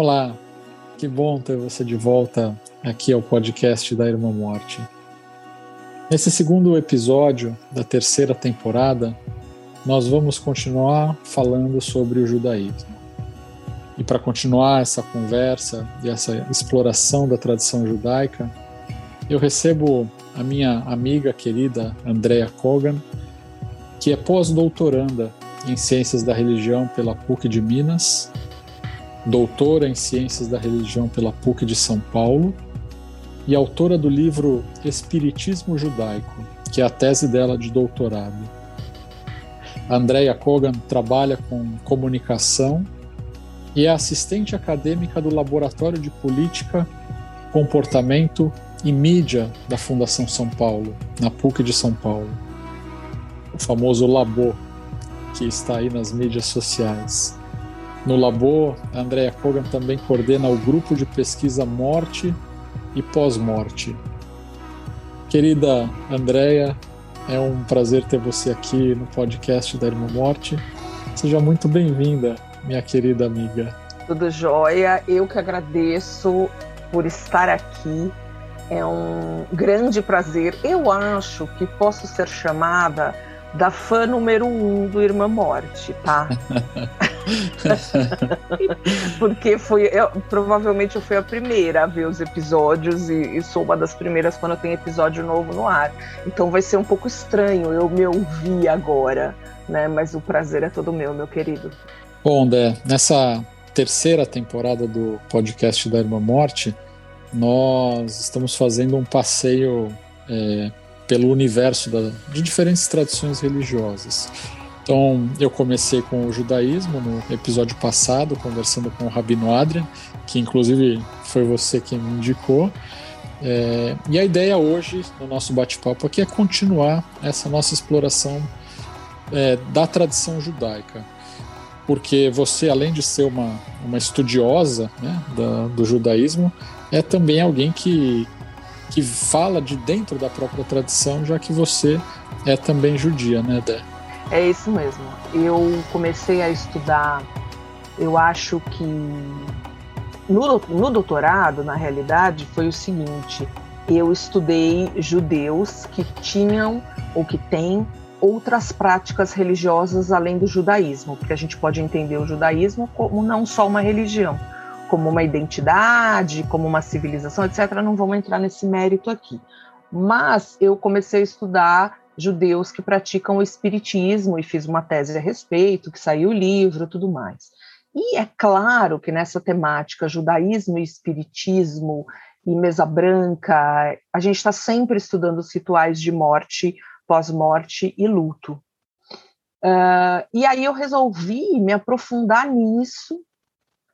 Olá, que bom ter você de volta aqui ao podcast da Irmã Morte. Nesse segundo episódio da terceira temporada, nós vamos continuar falando sobre o judaísmo. E para continuar essa conversa e essa exploração da tradição judaica, eu recebo a minha amiga querida Andrea Kogan, que é pós-doutoranda em Ciências da Religião pela PUC de Minas, doutora em Ciências da Religião pela PUC de São Paulo e autora do livro Espiritismo Judaico, que é a tese dela de doutorado. Andrea Kogan trabalha com comunicação e é assistente acadêmica do Laboratório de Política, Comportamento e Mídia da Fundação São Paulo, na PUC de São Paulo. O famoso Labo, que está aí nas mídias sociais. No Labo, a Andrea Kogan também coordena o grupo de pesquisa Morte e Pós-Morte. Querida Andrea, é um prazer ter você aqui no podcast da Irmã Morte. Seja muito bem-vinda minha querida amiga. Tudo jóia, eu que agradeço por estar aqui. É um grande prazer. Eu acho que posso ser chamada da fã número um do Irmã Morte, tá? Porque foi, eu, provavelmente eu fui a primeira a ver os episódios e, e, sou uma das primeiras quando tem episódio novo no ar. Então vai ser um pouco estranho eu me ouvir agora, né? Mas o prazer é todo meu, meu querido. Bom, Dé, nessa terceira temporada do podcast da Irmã Morte, nós estamos fazendo um passeio é, pelo universo da, de diferentes tradições religiosas. Então, eu comecei com o judaísmo no episódio passado, conversando com o Rabino Adrian, que inclusive foi você quem me indicou. É, e a ideia hoje, no nosso bate-papo aqui, é continuar essa nossa exploração é, da tradição judaica porque você, além de ser uma, uma estudiosa né, da, do judaísmo, é também alguém que, que fala de dentro da própria tradição, já que você é também judia, né, Dé? É isso mesmo. Eu comecei a estudar, eu acho que no, no doutorado, na realidade, foi o seguinte: eu estudei judeus que tinham ou que têm outras práticas religiosas além do judaísmo, porque a gente pode entender o judaísmo como não só uma religião, como uma identidade, como uma civilização, etc. Não vamos entrar nesse mérito aqui. Mas eu comecei a estudar judeus que praticam o espiritismo e fiz uma tese a respeito, que saiu o livro, tudo mais. E é claro que nessa temática judaísmo e espiritismo e mesa branca, a gente está sempre estudando os rituais de morte pós-morte e luto. Uh, e aí eu resolvi me aprofundar nisso,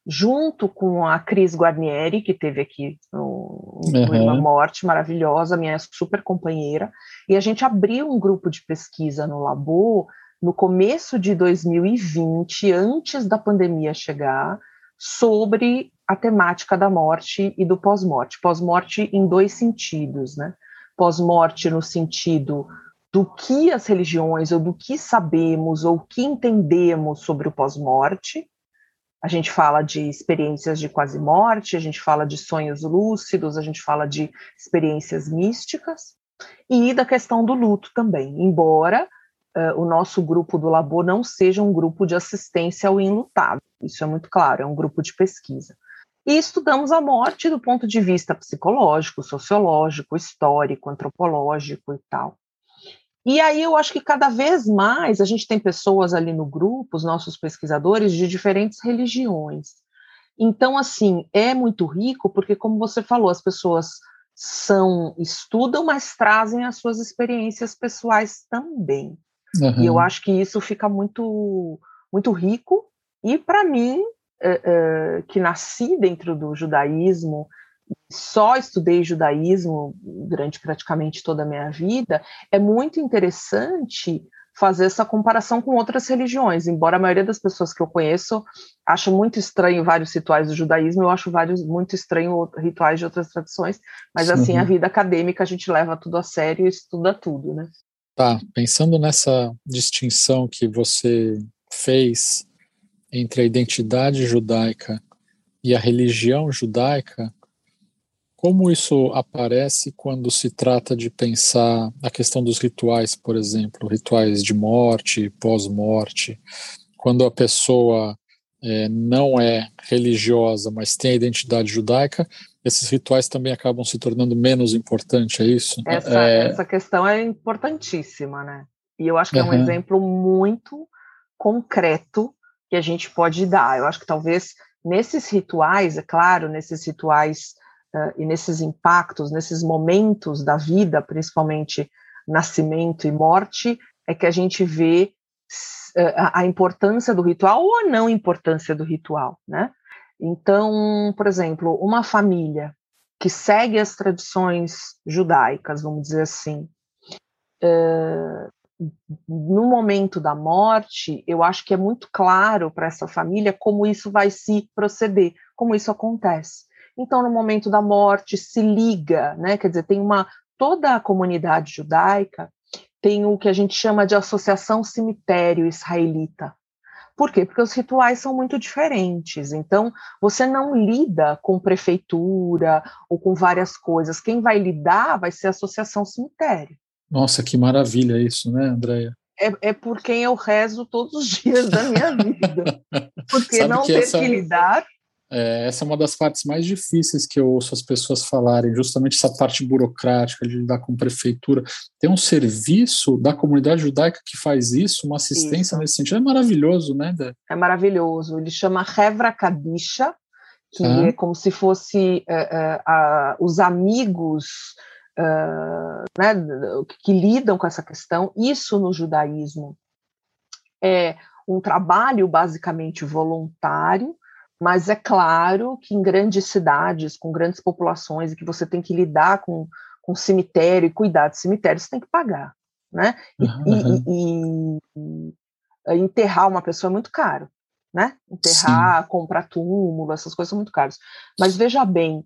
junto com a Cris Guarnieri, que teve aqui no, no uhum. Morte, maravilhosa, minha super companheira, e a gente abriu um grupo de pesquisa no Labo no começo de 2020, antes da pandemia chegar, sobre a temática da morte e do pós-morte. Pós-morte em dois sentidos, né? Pós-morte no sentido do que as religiões, ou do que sabemos, ou o que entendemos sobre o pós-morte. A gente fala de experiências de quase-morte, a gente fala de sonhos lúcidos, a gente fala de experiências místicas, e da questão do luto também, embora uh, o nosso grupo do Labor não seja um grupo de assistência ao enlutado, isso é muito claro, é um grupo de pesquisa. E estudamos a morte do ponto de vista psicológico, sociológico, histórico, antropológico e tal. E aí eu acho que cada vez mais a gente tem pessoas ali no grupo, os nossos pesquisadores, de diferentes religiões. Então, assim, é muito rico, porque, como você falou, as pessoas são, estudam, mas trazem as suas experiências pessoais também. Uhum. E eu acho que isso fica muito, muito rico. E para mim, é, é, que nasci dentro do judaísmo, só estudei judaísmo durante praticamente toda a minha vida, é muito interessante fazer essa comparação com outras religiões, embora a maioria das pessoas que eu conheço ache muito estranho vários rituais do judaísmo, eu acho vários muito estranho rituais de outras tradições, mas assim, uhum. a vida acadêmica a gente leva tudo a sério e estuda tudo, né? Tá, pensando nessa distinção que você fez entre a identidade judaica e a religião judaica, como isso aparece quando se trata de pensar a questão dos rituais, por exemplo, rituais de morte, pós-morte, quando a pessoa é, não é religiosa, mas tem a identidade judaica, esses rituais também acabam se tornando menos importantes, é isso? Essa, é... essa questão é importantíssima, né? E eu acho que é um uhum. exemplo muito concreto que a gente pode dar. Eu acho que talvez nesses rituais, é claro, nesses rituais e nesses impactos, nesses momentos da vida, principalmente nascimento e morte, é que a gente vê uh, a importância do ritual ou a não importância do ritual, né? Então, por exemplo, uma família que segue as tradições judaicas, vamos dizer assim, uh, no momento da morte, eu acho que é muito claro para essa família como isso vai se proceder, como isso acontece. Então, no momento da morte, se liga, né? Quer dizer, tem uma toda a comunidade judaica tem o que a gente chama de associação cemitério israelita. Por quê? Porque os rituais são muito diferentes. Então, você não lida com prefeitura ou com várias coisas. Quem vai lidar vai ser a associação cemitério. Nossa, que maravilha isso, né, Andréia? É, é por quem eu rezo todos os dias da minha vida. Porque Sabe não ter essa... que lidar é, essa é uma das partes mais difíceis que eu ouço as pessoas falarem, justamente essa parte burocrática de lidar com prefeitura. Tem um serviço da comunidade judaica que faz isso, uma assistência isso. nesse sentido. É maravilhoso, né? É maravilhoso. Ele chama Hevra Kadisha, que ah. é como se fosse uh, uh, uh, os amigos né, que lidam com essa questão. Isso no judaísmo é um trabalho basicamente voluntário mas é claro que em grandes cidades, com grandes populações, e que você tem que lidar com, com cemitério e cuidar de cemitério, você tem que pagar. Né? E, uhum. e, e, enterrar uma pessoa é muito caro. Né? Enterrar, Sim. comprar túmulo, essas coisas são muito caras. Mas veja bem,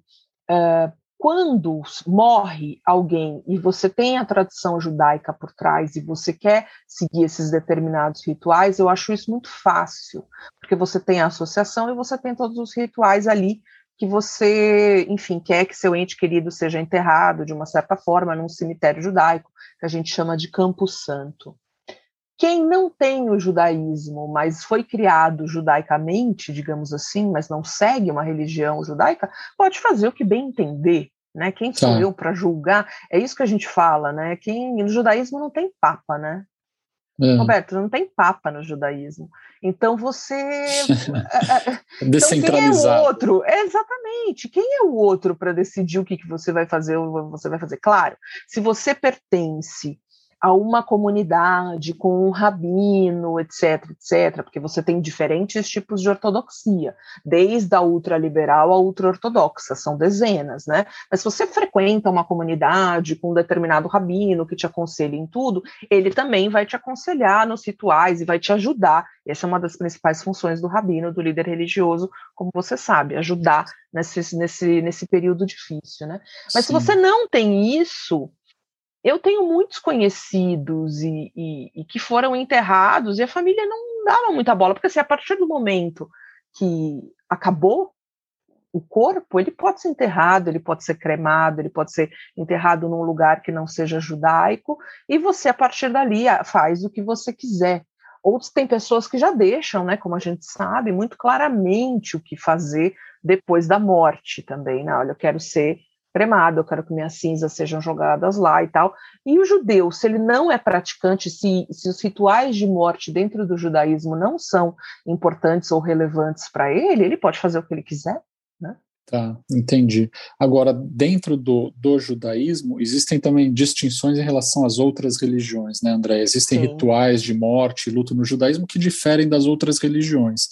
uh, quando morre alguém e você tem a tradição judaica por trás e você quer seguir esses determinados rituais, eu acho isso muito fácil, porque você tem a associação e você tem todos os rituais ali que você, enfim, quer que seu ente querido seja enterrado de uma certa forma num cemitério judaico, que a gente chama de Campo Santo. Quem não tem o judaísmo, mas foi criado judaicamente, digamos assim, mas não segue uma religião judaica, pode fazer o que bem entender. Né? Quem sou tá. eu para julgar? É isso que a gente fala, né? Quem no judaísmo não tem papa, né? É. Roberto, não tem papa no judaísmo. Então você. Descentralizar. Então, quem é o outro? É, exatamente. Quem é o outro para decidir o que, que você vai fazer ou você vai fazer? Claro, se você pertence a uma comunidade com um rabino, etc, etc, porque você tem diferentes tipos de ortodoxia, desde a ultraliberal à ultra-ortodoxa, são dezenas, né? Mas se você frequenta uma comunidade com um determinado rabino que te aconselha em tudo, ele também vai te aconselhar nos rituais e vai te ajudar. Essa é uma das principais funções do rabino, do líder religioso, como você sabe, ajudar nesse, nesse, nesse período difícil, né? Mas Sim. se você não tem isso, eu tenho muitos conhecidos e, e, e, que foram enterrados e a família não dava muita bola, porque assim, a partir do momento que acabou o corpo, ele pode ser enterrado, ele pode ser cremado, ele pode ser enterrado num lugar que não seja judaico, e você, a partir dali, faz o que você quiser. Outros tem pessoas que já deixam, né, como a gente sabe, muito claramente o que fazer depois da morte também, né? Olha, eu quero ser cremado, eu quero que minhas cinzas sejam jogadas lá e tal. E o judeu, se ele não é praticante, se, se os rituais de morte dentro do judaísmo não são importantes ou relevantes para ele, ele pode fazer o que ele quiser, né? Tá, entendi. Agora, dentro do, do judaísmo, existem também distinções em relação às outras religiões, né, André? Existem Sim. rituais de morte e luto no judaísmo que diferem das outras religiões.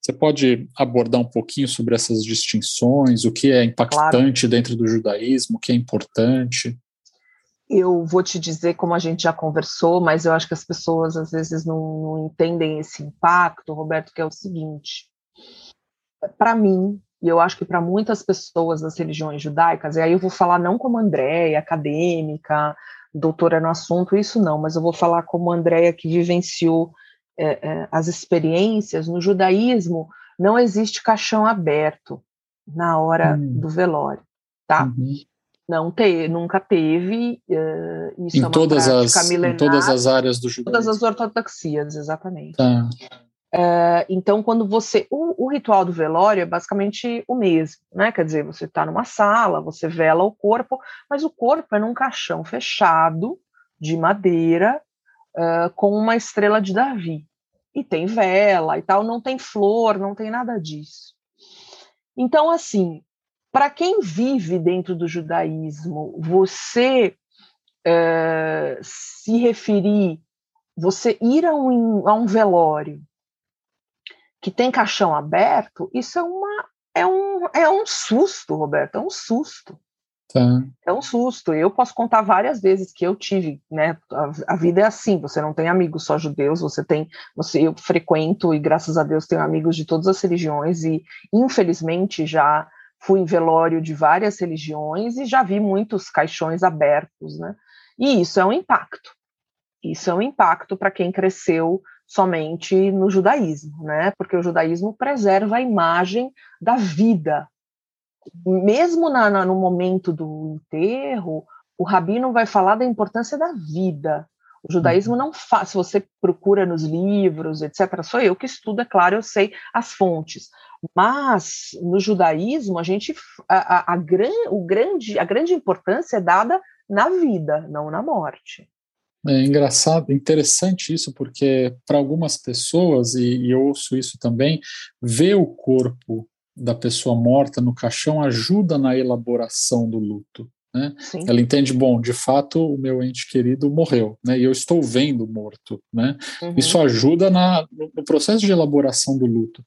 Você pode abordar um pouquinho sobre essas distinções, o que é impactante claro. dentro do judaísmo, o que é importante? Eu vou te dizer, como a gente já conversou, mas eu acho que as pessoas às vezes não, não entendem esse impacto, Roberto, que é o seguinte: para mim, e eu acho que para muitas pessoas das religiões judaicas, e aí eu vou falar não como Andréia, acadêmica, doutora no assunto, isso não, mas eu vou falar como Andréia que vivenciou é, é, as experiências, no judaísmo não existe caixão aberto. na hora hum. do velório, tá? Uhum. Não te, nunca teve. Uh, isso em, é todas as, milenar, em todas as áreas do judaísmo. Todas as ortodoxias, exatamente. Tá. Uh, então, quando você. O, o, ritual do velório é basicamente o mesmo, né? Quer dizer, você está numa sala, você vela o corpo, mas o corpo é num caixão fechado, de madeira, uh, com uma estrela de Davi. E tem vela e tal, não tem flor, não tem nada disso. Então, assim, para quem vive dentro do judaísmo, você uh, se referir, você ir a um, a um velório que tem caixão aberto, isso é uma é um, é um susto, Roberto, é um susto. Tá. É um susto. Eu posso contar várias vezes que eu tive, né? A, a, vida é assim, você não tem amigos só judeus, você tem, você eu frequento e graças a Deus tenho amigos de todas as religiões e infelizmente já fui em velório de várias religiões e já vi muitos caixões abertos, né? E isso é um impacto. Isso é um impacto para quem cresceu somente no judaísmo, né? Porque o judaísmo preserva a imagem da vida. Mesmo na, na, no momento do enterro, o rabino vai falar da importância da vida. O judaísmo uhum. não faz, se você procura nos livros, etc., sou eu que estudo, é claro, eu sei as fontes. Mas no judaísmo, a gente a, a, a, gran, o grande, a grande importância é dada na vida, não na morte. É engraçado, interessante isso, porque para algumas pessoas, e, e eu ouço isso também, ver o corpo da pessoa morta no caixão ajuda na elaboração do luto. Né? Ela entende, bom, de fato o meu ente querido morreu, né? E eu estou vendo morto, né? Uhum. Isso ajuda na, no processo de elaboração do luto.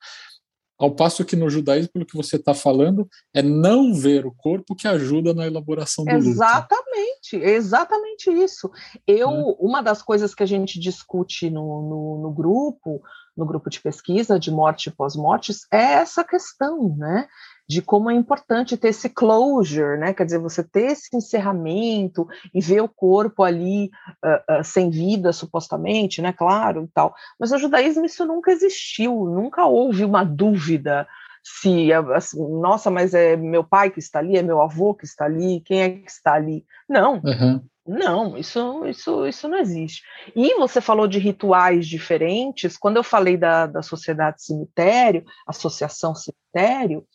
Ao passo que no judaísmo, pelo que você está falando, é não ver o corpo que ajuda na elaboração do exatamente, luto. Exatamente isso. Eu, é. uma das coisas que a gente discute no, no, no grupo, no grupo de pesquisa de morte e pós-mortes, é essa questão, né? de como é importante ter esse closure, né? Quer dizer, você ter esse encerramento e ver o corpo ali uh, uh, sem vida, supostamente, né? Claro e tal. Mas no judaísmo isso nunca existiu, nunca houve uma dúvida se, assim, nossa, mas é meu pai que está ali, é meu avô que está ali, quem é que está ali? Não. Uhum. Não, isso, isso, isso não existe. E você falou de rituais diferentes. Quando eu falei da, da sociedade cemitério, associação cemitério,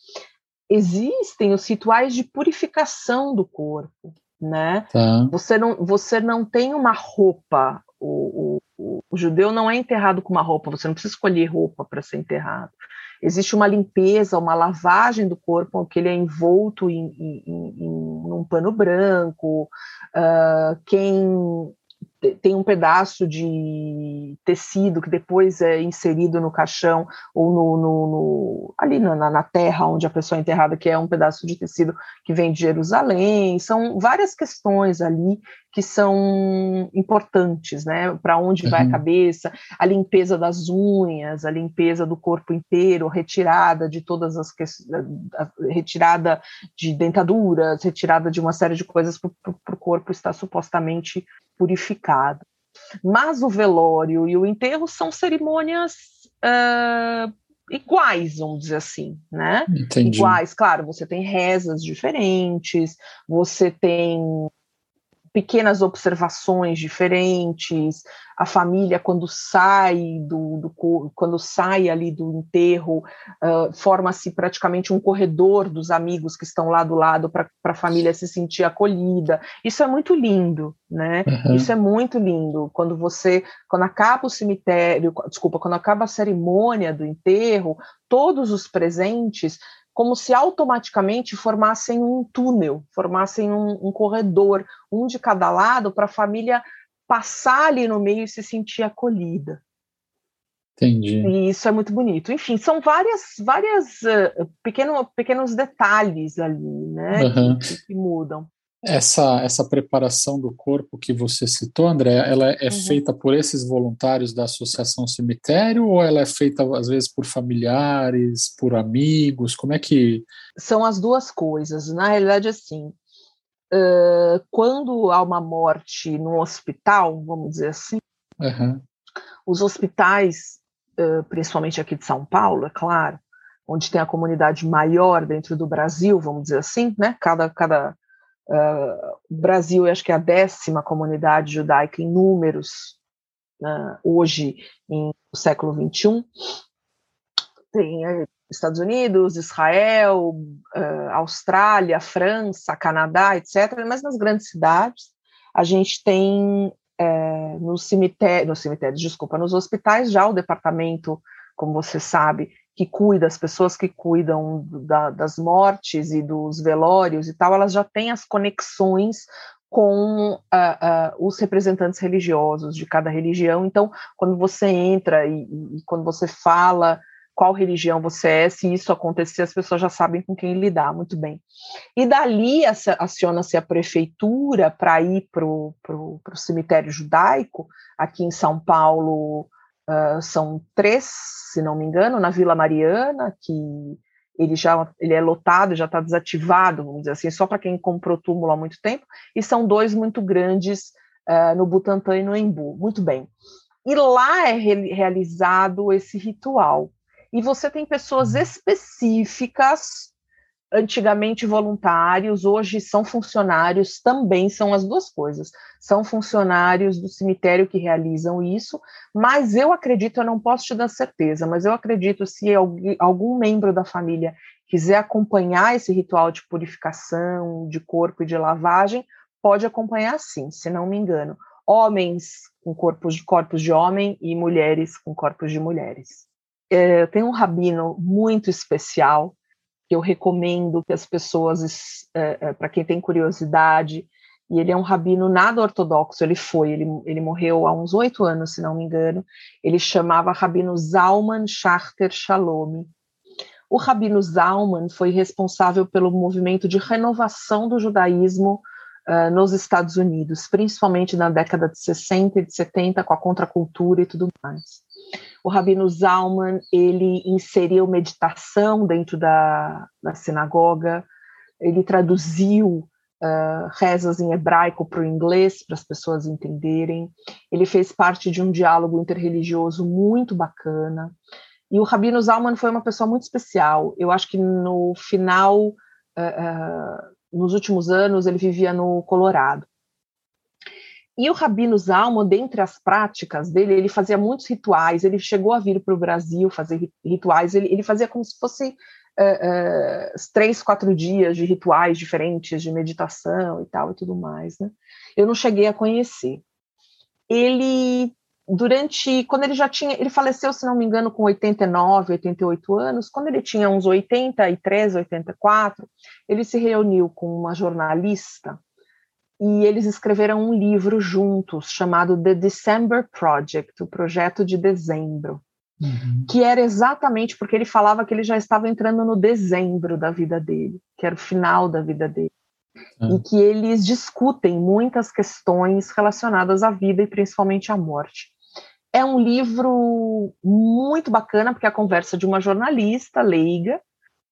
existem os rituais de purificação do corpo, né? Tá. Você, não, você não tem uma roupa, o, o, o, judeu não é enterrado com uma roupa, você não precisa escolher roupa para ser enterrado. Existe uma limpeza, uma lavagem do corpo, que ele é envolto em, em, em, um pano branco. Uh, quem tem um pedaço de tecido que depois é inserido no caixão ou no, no, no ali na, na, terra onde a pessoa é enterrada, que é um pedaço de tecido que vem de Jerusalém. São várias questões ali que são importantes, né? Para onde uhum. vai a uhum. cabeça, a limpeza das unhas, a limpeza do corpo inteiro, retirada de todas as retirada de dentaduras, retirada de uma série de coisas para o corpo estar supostamente purificado. Mas o velório e o enterro são cerimônias uh, iguais, vamos dizer assim, né? Entendi. Iguais, claro, você tem rezas diferentes, você tem pequenas observações diferentes, a família quando sai do, do quando sai ali do enterro uh, forma-se praticamente um corredor dos amigos que estão lá do lado para a família se sentir acolhida. Isso é muito lindo, né? Uhum. Isso é muito lindo quando você quando acaba o cemitério, desculpa, quando acaba a cerimônia do enterro, todos os presentes como se automaticamente formassem um túnel, formassem um, um corredor, um de cada lado, para a família passar ali no meio e se sentir acolhida. Entendi. E isso é muito bonito. Enfim, são várias, várias uh, pequeno, pequenos detalhes ali, né, uhum. que, que, mudam. Essa, essa preparação do corpo que você citou, André, ela é uhum. feita por esses voluntários da Associação Cemitério ou ela é feita às vezes por familiares, por amigos? Como é que. São as duas coisas. Na realidade, assim, uh, quando há uma morte no hospital, vamos dizer assim, uhum. os hospitais, uh, principalmente aqui de São Paulo, é claro, onde tem a comunidade maior dentro do Brasil, vamos dizer assim, né? Cada, cada uh, Brasil, eu acho que é a décima comunidade judaica em números uh, hoje, em no século 21. Tem uh, Estados Unidos, Israel, uh, Austrália, França, Canadá, etc. Mas nas grandes cidades, a gente tem é, no cemitério, nos cemitérios, desculpa, nos hospitais já o departamento, como você sabe, que cuida, as pessoas que cuidam da, das mortes e dos velórios e tal, elas já têm as conexões com uh, uh, os representantes religiosos de cada religião. Então, quando você entra e, e, quando você fala qual religião você é, se isso acontecer, as pessoas já sabem com quem lidar, muito bem. E dali aciona-se a prefeitura para ir para o cemitério judaico, aqui em São Paulo uh, são três, se não me engano, na Vila Mariana, que ele já ele é lotado, já está desativado, vamos dizer assim, só para quem comprou túmulo há muito tempo, e são dois muito grandes uh, no Butantã e no Embu, muito bem. E lá é re realizado esse ritual e você tem pessoas uhum. específicas, antigamente voluntários, hoje são funcionários, também são as duas coisas. São funcionários do cemitério que realizam isso, mas eu acredito, eu não posso te dar certeza, mas eu acredito se algum membro da família quiser acompanhar esse ritual de purificação de corpo e de lavagem, pode acompanhar sim, se não me engano. Homens com corpos de corpos de homem e mulheres com corpos de mulheres é, tem um rabino muito especial que eu recomendo que as pessoas, é, é, para quem tem curiosidade, e ele é um rabino nada ortodoxo, ele foi, ele, ele morreu há uns oito anos, se não me engano, ele chamava Rabino Zalman Schachter Shalom. O Rabino Zalman foi responsável pelo movimento de renovação do judaísmo uh, nos Estados Unidos, principalmente na década de 60 e de 70, com a contracultura e tudo mais. O Rabino Zalman, ele inseriu meditação dentro da, da sinagoga, ele traduziu uh, rezas em hebraico para o inglês, para as pessoas entenderem, ele fez parte de um diálogo interreligioso muito bacana, e o Rabino Zalman foi uma pessoa muito especial, eu acho que no final, uh, uh, nos últimos anos, ele vivia no Colorado, e o Rabino Zalman, dentre as práticas dele, ele fazia muitos rituais, ele chegou a vir para o Brasil fazer rituais, ele, ele fazia como se fosse uh, uh, três, quatro dias de rituais diferentes, de meditação e tal e tudo mais, né? Eu não cheguei a conhecer. Ele, durante, quando ele já tinha, ele faleceu, se não me engano, com 89, 88 anos, quando ele tinha uns 83, 84, ele se reuniu com uma jornalista e eles escreveram um livro juntos chamado The December Project, o projeto de dezembro, uhum. que era exatamente porque ele falava que ele já estava entrando no dezembro da vida dele, que era o final da vida dele. Uhum. E que eles discutem muitas questões relacionadas à vida e principalmente à morte. É um livro muito bacana, porque é a conversa de uma jornalista leiga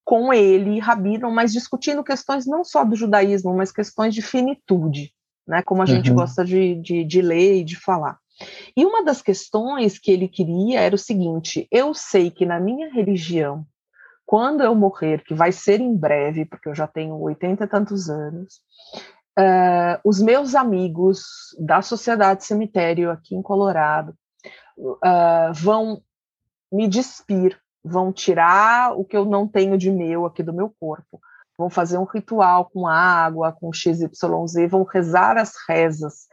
com ele, Rabino, mas discutindo questões não só do judaísmo, mas questões de finitude, né, como a uhum. gente gosta de, de, de ler e de falar. E uma das questões que ele queria era o seguinte: eu sei que na minha religião, quando eu morrer, que vai ser em breve, porque eu já tenho oitenta e tantos anos, uh, os meus amigos da Sociedade Cemitério aqui em Colorado uh, vão me despir vão tirar o que eu não tenho de meu aqui do meu corpo, vão fazer um ritual com água, com XYZ, vão rezar as rezas,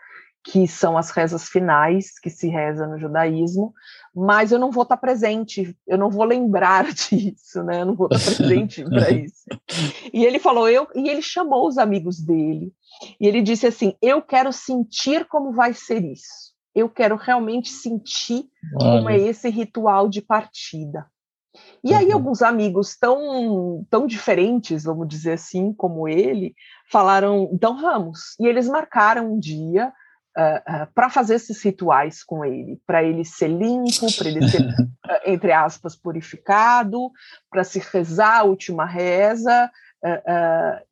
que são as rezas finais que se reza no judaísmo, mas eu não vou estar presente, eu não vou lembrar disso, né? Eu não vou estar presente para isso. E ele falou, eu, e ele chamou os amigos dele, e ele disse assim: Eu quero sentir como vai ser isso. Eu quero realmente sentir Olha. como é esse ritual de partida. E aí uhum. alguns amigos tão, tão diferentes, vamos dizer assim, como ele, falaram, então vamos. E eles marcaram um dia uh, eh, uh, eh, para fazer esses rituais com ele, para ele ser limpo, para ele ser, uh, entre aspas, purificado, para se rezar a última reza.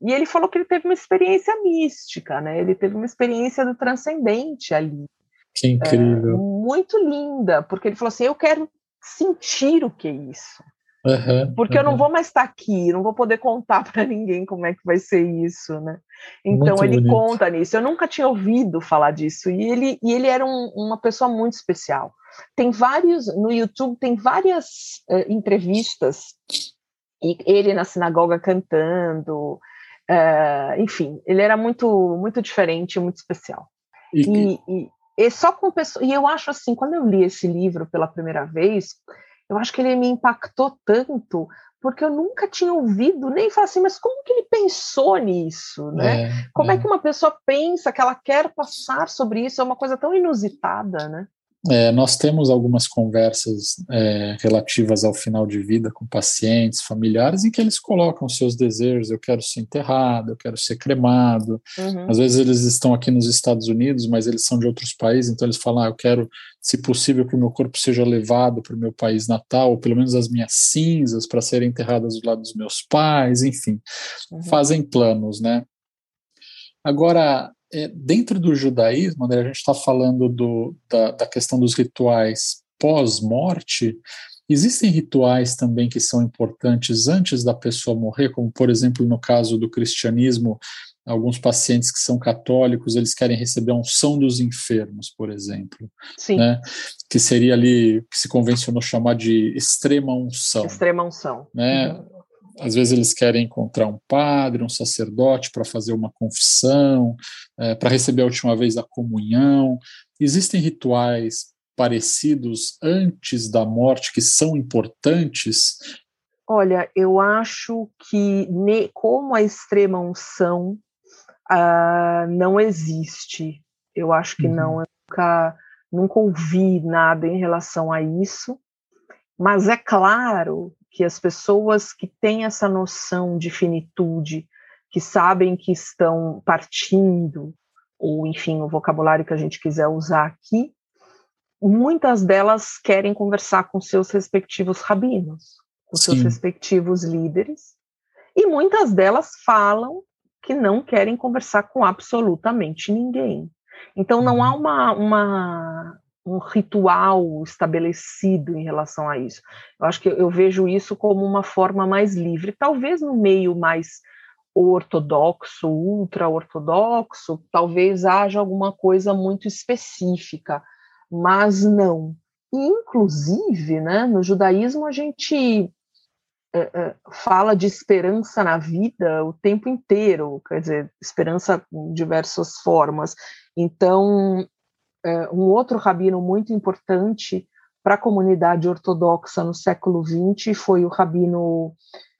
e ele falou que ele teve uma experiência mística, né? Ele teve uma experiência do transcendente ali. Que incrível. muito linda, porque ele falou assim: eu quero sentir o que é isso. Uhum, porque uhum. eu não vou mais estar aqui, não vou poder contar para ninguém como é que vai ser isso, né? Então muito ele bonito. conta nisso. Eu nunca tinha ouvido falar disso e ele e ele era um, uma pessoa muito especial. Tem vários no YouTube tem várias uh, entrevistas e ele na sinagoga cantando, uh, enfim, ele era muito muito diferente, muito especial. E, e, e, e só com pessoas e eu acho assim quando eu li esse livro pela primeira vez eu acho que ele me impactou tanto porque eu nunca tinha ouvido nem falar assim, mas como que ele pensou nisso, né? É, como é. é. que uma pessoa pensa que ela quer passar sobre isso? É uma coisa tão inusitada, né? É, nós temos algumas conversas é, relativas ao final de vida com pacientes, familiares, em que eles colocam seus desejos: eu quero ser enterrado, eu quero ser cremado. Uhum. Às vezes eles estão aqui nos Estados Unidos, mas eles são de outros países, então eles falam: ah, eu quero, se possível, que o meu corpo seja levado para o meu país natal, ou pelo menos as minhas cinzas para serem enterradas do lado dos meus pais, enfim, uhum. fazem planos, né? Agora, é, dentro do judaísmo, André, a gente está falando do, da, da questão dos rituais pós-morte, Existem rituais também que são importantes antes da pessoa morrer, como por exemplo no caso do cristianismo, alguns pacientes que são católicos, eles querem receber a unção dos enfermos, por exemplo, Sim. Né? que seria ali que se convencionou chamar de extrema unção. Extrema unção. Né? Uhum às vezes eles querem encontrar um padre, um sacerdote para fazer uma confissão, é, para receber a última vez a comunhão. Existem rituais parecidos antes da morte que são importantes? Olha, eu acho que como a extrema unção uh, não existe. Eu acho que uhum. não. Eu nunca, nunca ouvi nada em relação a isso. Mas é claro que as pessoas que têm essa noção de finitude, que sabem que estão partindo, ou enfim, o vocabulário que a gente quiser usar aqui, muitas delas querem conversar com seus respectivos rabinos, com Sim. seus respectivos líderes, e muitas delas falam que não querem conversar com absolutamente ninguém. Então não há uhum. uma, uma um ritual estabelecido em relação a isso. Eu acho que eu vejo isso como uma forma mais livre, talvez no meio mais ortodoxo, ultra-ortodoxo, talvez haja alguma coisa muito específica, mas não. inclusive, né, no judaísmo a gente é, é, fala de esperança na vida o tempo inteiro, quer dizer, esperança em diversas formas. Então, é, um outro rabino muito importante para a comunidade ortodoxa no século XX foi o rabino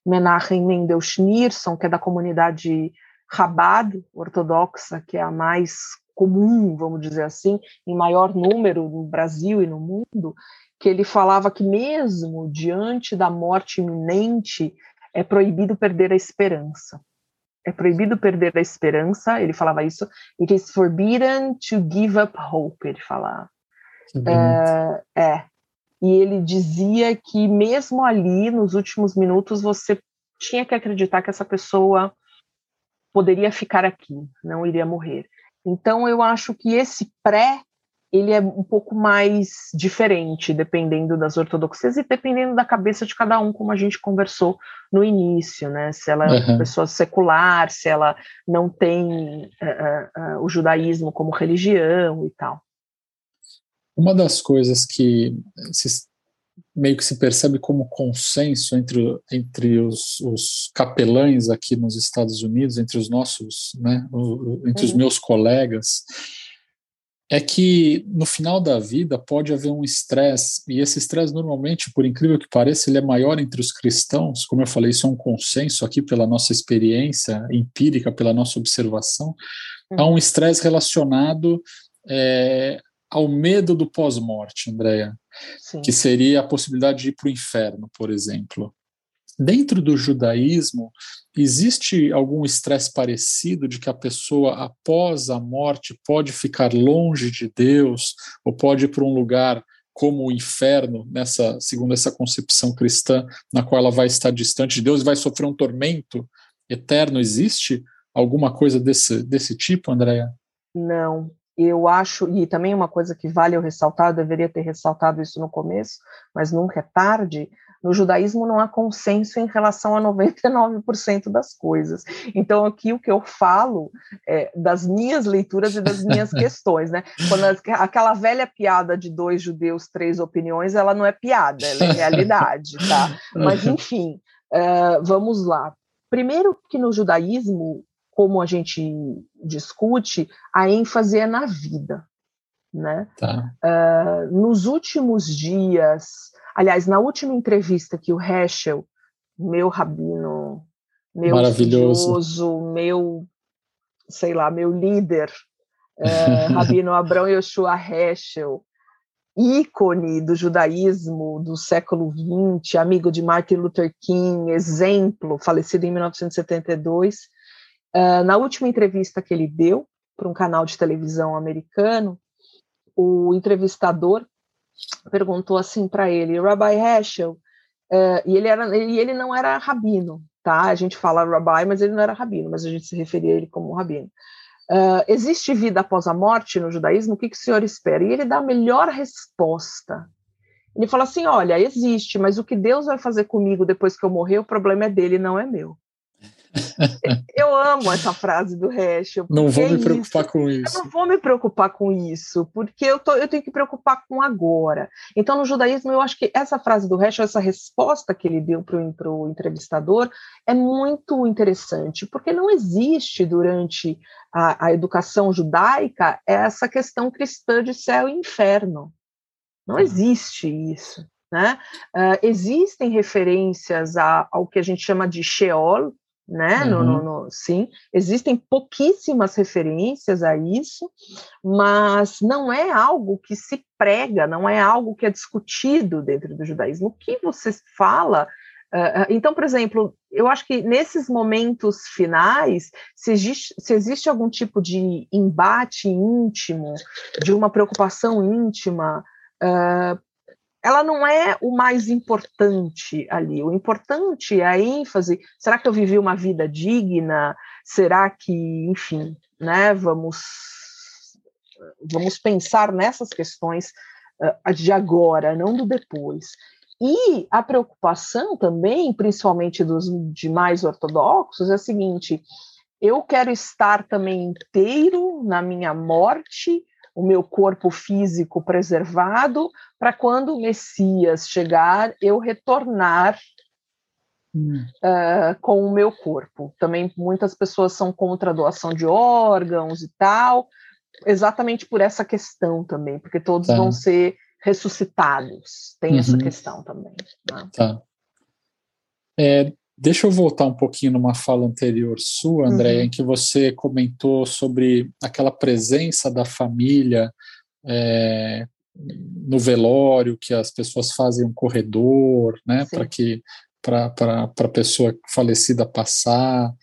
Menachem Mendel Schneerson, que é da comunidade Chabad ortodoxa, que é a mais comum, vamos dizer assim, em maior número no Brasil e no mundo, que ele falava que mesmo diante da morte iminente é proibido perder a esperança é proibido perder a esperança, ele falava isso. It is forbidden to give up hope, ele falava. É, é. E ele dizia que mesmo ali, nos últimos minutos, você tinha que acreditar que essa pessoa poderia ficar aqui, não iria morrer. Então, eu acho que esse pré ele é um pouco mais diferente, dependendo das ortodoxias e dependendo da cabeça de cada um, como a gente conversou no início, né? Se ela é uma uhum. pessoa secular, se ela não tem uh, uh, o judaísmo como religião e tal. Uma das coisas que se, meio que se percebe como consenso entre, entre os, os capelães aqui nos Estados Unidos, entre os nossos, né, entre uhum. os meus colegas, é que no final da vida pode haver um estresse, e esse estresse normalmente, por incrível que pareça, ele é maior entre os cristãos, como eu falei, isso é um consenso aqui pela nossa experiência empírica, pela nossa observação, uhum. há um estresse relacionado é, ao medo do pós-morte, Andréia, que seria a possibilidade de ir para o inferno, por exemplo. Dentro do judaísmo, existe algum estresse parecido de que a pessoa, após a morte, pode ficar longe de Deus ou pode ir para um lugar como o inferno, nessa, segundo essa concepção cristã, na qual ela vai estar distante de Deus e vai sofrer um tormento eterno? Existe alguma coisa desse, desse tipo, Andréia? Não, eu acho, e também uma coisa que vale eu ressaltar, eu deveria ter ressaltado isso no começo, mas nunca é tarde, No judaísmo não há consenso em relação a 99% das coisas. Então, aqui o que eu falo é das minhas leituras e das minhas questões, né? Quando aquela velha piada de dois judeus, três opiniões, ela não é piada, ela é realidade, tá? Mas, enfim, uh, vamos lá. Primeiro que no judaísmo, como a gente discute, a ênfase é na vida, né? Tá. Uh, nos últimos dias, aliás, na última entrevista que o Heschel, meu rabino, meu Maravilhoso. meu, sei lá, meu líder, uh, Rabino Abrão Yoshua Heschel, ícone do judaísmo do século XX, amigo de Martin Luther King, exemplo, falecido em 1972, uh, na última entrevista que ele deu para um canal de televisão americano, o entrevistador perguntou assim para ele, Rabbi Heschel, uh, e ele, era, e ele não era rabino, tá? A gente fala Rabbi, mas ele não era rabino, mas a gente se referia a ele como rabino. Uh, existe vida após a morte no judaísmo? O que, que o senhor espera? E ele dá a melhor resposta. Ele fala assim: olha, existe, mas o que Deus vai fazer comigo depois que eu morrer, o problema é dele, não é meu. Eu amo essa frase do Heschel. Não vou me preocupar com isso. Eu não vou me preocupar com isso, porque eu, tô, eu tenho que preocupar com agora. Então, no judaísmo, eu acho que essa frase do Heschel, essa resposta que ele deu para o entrevistador, é muito interessante, porque não existe durante a, a educação judaica essa questão cristã de céu e inferno. Não existe isso. Né? Uh, existem referências a, ao que a gente chama de Sheol, né? Uhum. No, no, no, sim, existem pouquíssimas referências a isso, mas não é algo que se prega, não é algo que é discutido dentro do judaísmo. O que você fala Uh, então, por exemplo, eu acho que nesses momentos finais, se existe, se existe algum tipo de embate íntimo, de uma preocupação íntima, uh, ela não é o mais importante ali. O importante é a ênfase. Será que eu vivi uma vida digna? Será que, enfim, né? Vamos vamos pensar nessas questões uh, de agora, não do depois. E a preocupação também, principalmente dos demais ortodoxos, é a seguinte: eu quero estar também inteiro na minha morte o meu corpo físico preservado, para quando o Messias chegar, eu retornar hum. uh, com o meu corpo. Também muitas pessoas são contra a doação de órgãos e tal, exatamente por essa questão também, porque todos tá. vão ser ressuscitados. Tem uhum. essa questão também. Né? Tá. É, Deixa eu voltar um pouquinho numa fala anterior sua, André, uhum. em que você comentou sobre aquela presença da família é, no velório, que as pessoas fazem um corredor, né, para que para a pessoa falecida passar.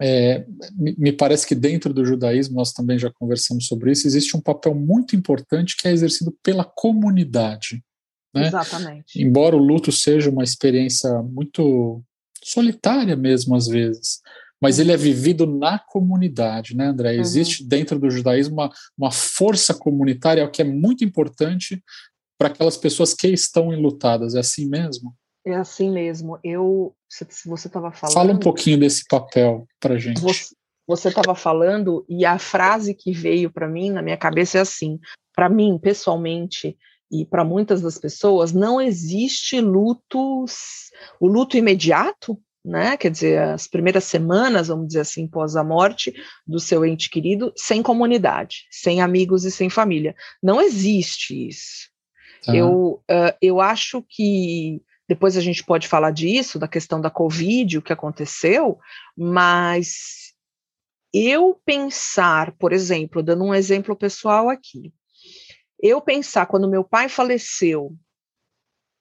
É, me parece que dentro do judaísmo, nós também já conversamos sobre isso, existe um papel muito importante que é exercido pela comunidade. Né? Exatamente. Embora o luto seja uma experiência muito solitária mesmo às vezes, mas ele é vivido na comunidade, né, André? Uhum. Existe dentro do judaísmo uma, uma força comunitária que é muito importante para aquelas pessoas que estão enlutadas. É assim mesmo? É assim mesmo. Eu, se você estava falando. Fala um pouquinho desse papel para gente. Você estava falando e a frase que veio para mim na minha cabeça é assim: para mim pessoalmente, e para muitas das pessoas não existe luto, o luto imediato, né? Quer dizer, as primeiras semanas, vamos dizer assim, pós a morte do seu ente querido, sem comunidade, sem amigos e sem família. Não existe isso. Tá. Eu, uh, eu acho que depois a gente pode falar disso, da questão da Covid, o que aconteceu, mas eu pensar, por exemplo, dando um exemplo pessoal aqui, eu pensar, quando meu pai faleceu,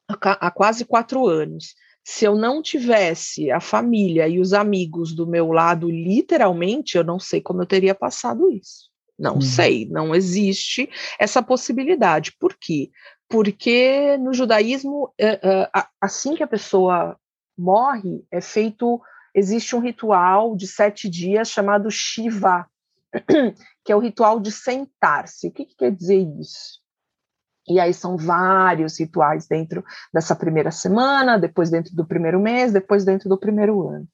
há quase quatro anos, se eu não tivesse a família e os amigos do meu lado, literalmente, eu não sei como eu teria passado isso. Não hum. sei, não existe essa possibilidade. Por quê? Porque no judaísmo, é, é, assim que a pessoa morre, é feito, existe um ritual de sete dias chamado Shiva, que é o ritual de sentar-se. O que, que quer dizer isso? E aí são vários rituais dentro dessa primeira semana, depois dentro do primeiro mês, depois dentro do primeiro ano.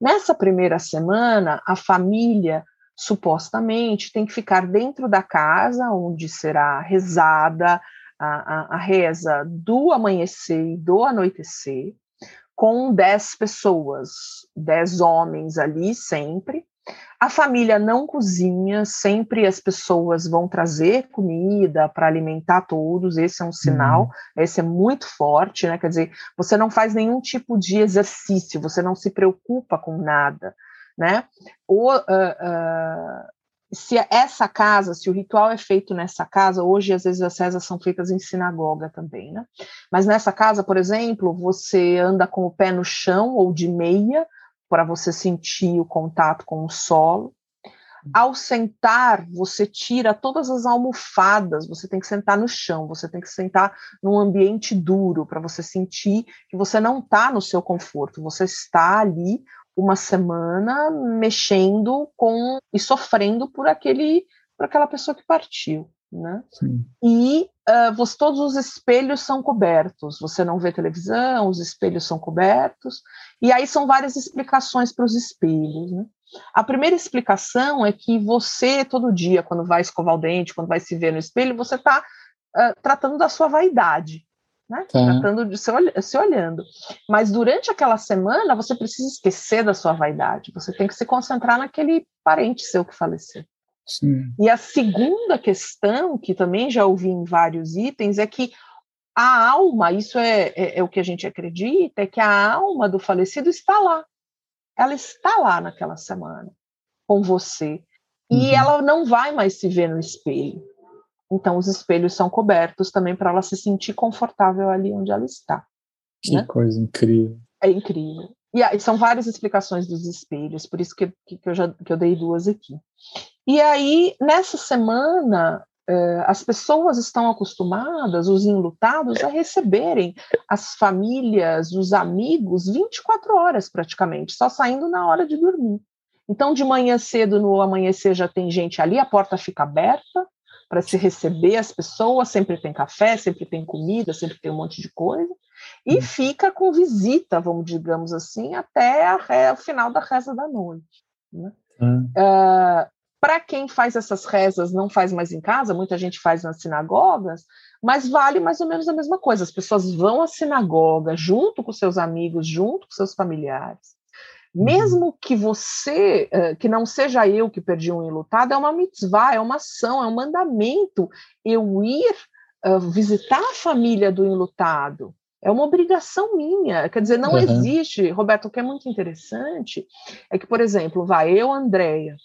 Nessa primeira semana, a família supostamente tem que ficar dentro da casa, onde será rezada a, a, a reza do amanhecer e do anoitecer, com dez pessoas, dez homens ali sempre, a família não cozinha, sempre as pessoas vão trazer comida para alimentar todos, esse é um sinal, uhum. esse é muito forte, né? Quer dizer, você não faz nenhum tipo de exercício, você não se preocupa com nada, né? O, uh, uh, se essa casa, se o ritual é feito nessa casa, hoje às vezes as rezas são feitas em sinagoga também, né? Mas nessa casa, por exemplo, você anda com o pé no chão ou de meia, para você sentir o contato com o solo. Ao sentar, você tira todas as almofadas, você tem que sentar no chão, você tem que sentar num ambiente duro para você sentir que você não está no seu conforto, você está ali uma semana mexendo com e sofrendo por aquele por aquela pessoa que partiu, né? Sim. E uh, você, todos os espelhos são cobertos, você não vê televisão, os espelhos são cobertos, e aí são várias explicações para os espelhos. Né? A primeira explicação é que você, todo dia, quando vai escovar o dente, quando vai se ver no espelho, você está uh, tratando da sua vaidade. Né? Tá. Tratando de se, se olhando. Mas durante aquela semana, você precisa esquecer da sua vaidade. Você tem que se concentrar naquele parente seu que faleceu. Sim. E a segunda questão, que também já ouvi em vários itens, é que a alma, isso é, é, é, o que a gente acredita, é que a alma do falecido está lá. Ela está lá naquela semana, com você. E uhum. ela não vai mais se ver no espelho. Então, os espelhos são cobertos também para ela se sentir confortável ali onde ela está. Que né? coisa incrível. É incrível. E aí, são várias explicações dos espelhos, por isso que, que, eu já que eu dei duas aqui. E aí, nessa semana, as pessoas estão acostumadas, os enlutados, a receberem as famílias, os amigos, 24 horas praticamente, só saindo na hora de dormir. Então, de manhã cedo, no amanhecer, já tem gente ali, a porta fica aberta para se receber as pessoas, sempre tem café, sempre tem comida, sempre tem um monte de coisa, e hum. fica com visita, vamos digamos assim, até a, o final da reza da noite. Né? Hum. Uh, para quem faz essas rezas, não faz mais em casa, muita gente faz nas sinagogas, mas vale mais ou menos a mesma coisa. As pessoas vão à sinagoga junto com seus amigos, junto com seus familiares. Uhum. Mesmo que você, eh, que não seja eu que perdi um enlutado, é uma mitzvah, é uma ação, é um mandamento eu ir uh, visitar a família do enlutado. É uma obrigação minha. Quer dizer, não uhum. existe, Roberto, o que é muito interessante é que, por exemplo, vai eu, Andréia,